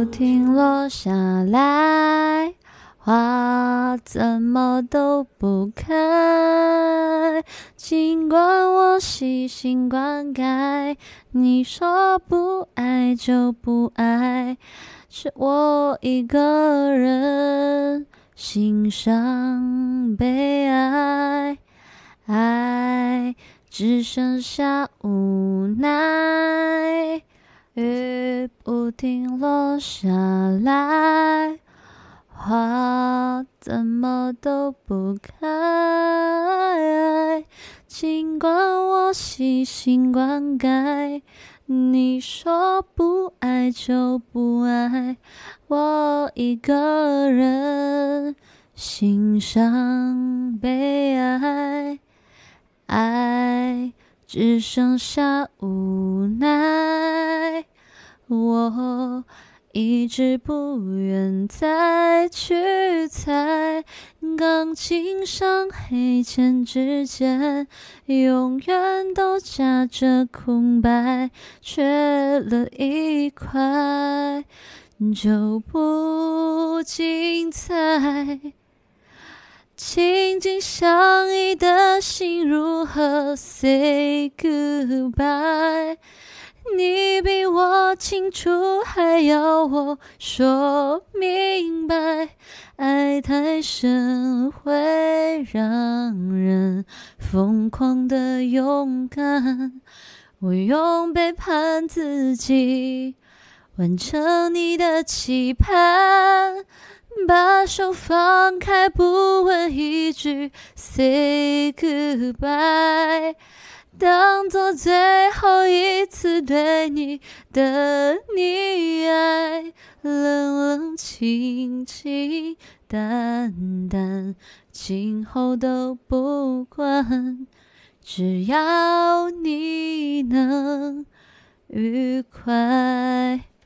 不停落下来，花怎么都不开。尽管我细心灌溉，你说不爱就不爱，是我一个人欣赏悲哀，爱只剩下无奈。雨不停落下来，花怎么都不开。尽管我细心灌溉，你说不爱就不爱，我一个人欣赏悲哀，爱只剩下无奈。我一直不愿再去猜，钢琴上黑键之间，永远都夹着空白，缺了一块就不精彩。紧紧相依的心如何 say goodbye？你比我清楚，还要我说明白。爱太深会让人疯狂的勇敢。我用背叛自己完成你的期盼，把手放开，不问一句 say goodbye。当做最后一次对你的溺爱，冷冷清清淡淡，今后都不管，只要你能愉快。